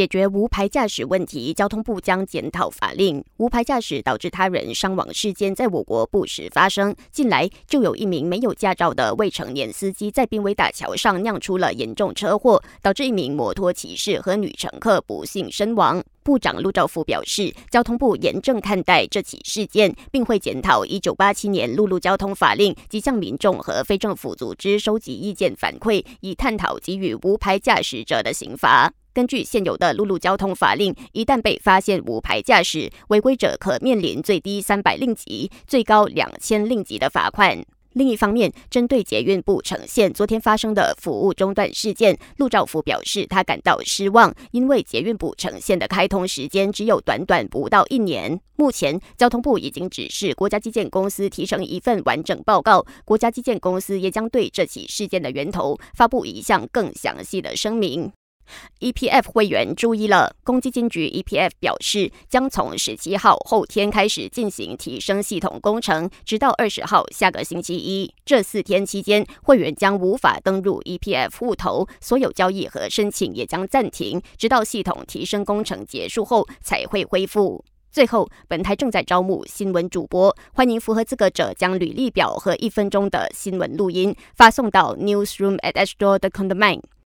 解决无牌驾驶问题，交通部将检讨法令。无牌驾驶导致他人伤亡事件在我国不时发生。近来就有一名没有驾照的未成年司机在濒危大桥上酿出了严重车祸，导致一名摩托骑士和女乘客不幸身亡。部长陆兆福表示，交通部严正看待这起事件，并会检讨一九八七年陆路交通法令，及向民众和非政府组织收集意见反馈，以探讨给予无牌驾驶者的刑罚。根据现有的陆路交通法令，一旦被发现无牌驾驶，违规者可面临最低三百令吉、最高两千令吉的罚款。另一方面，针对捷运部呈现昨天发生的服务中断事件，陆兆福表示他感到失望，因为捷运部呈现的开通时间只有短短不到一年。目前，交通部已经指示国家基建公司提成一份完整报告，国家基建公司也将对这起事件的源头发布一项更详细的声明。EPF 会员注意了，公积金局 EPF 表示，将从十七号后天开始进行提升系统工程，直到二十号下个星期一。这四天期间，会员将无法登入 EPF 户头，所有交易和申请也将暂停，直到系统提升工程结束后才会恢复。最后，本台正在招募新闻主播，欢迎符合资格者将履历表和一分钟的新闻录音发送到 newsroom at astro dot com 的 main。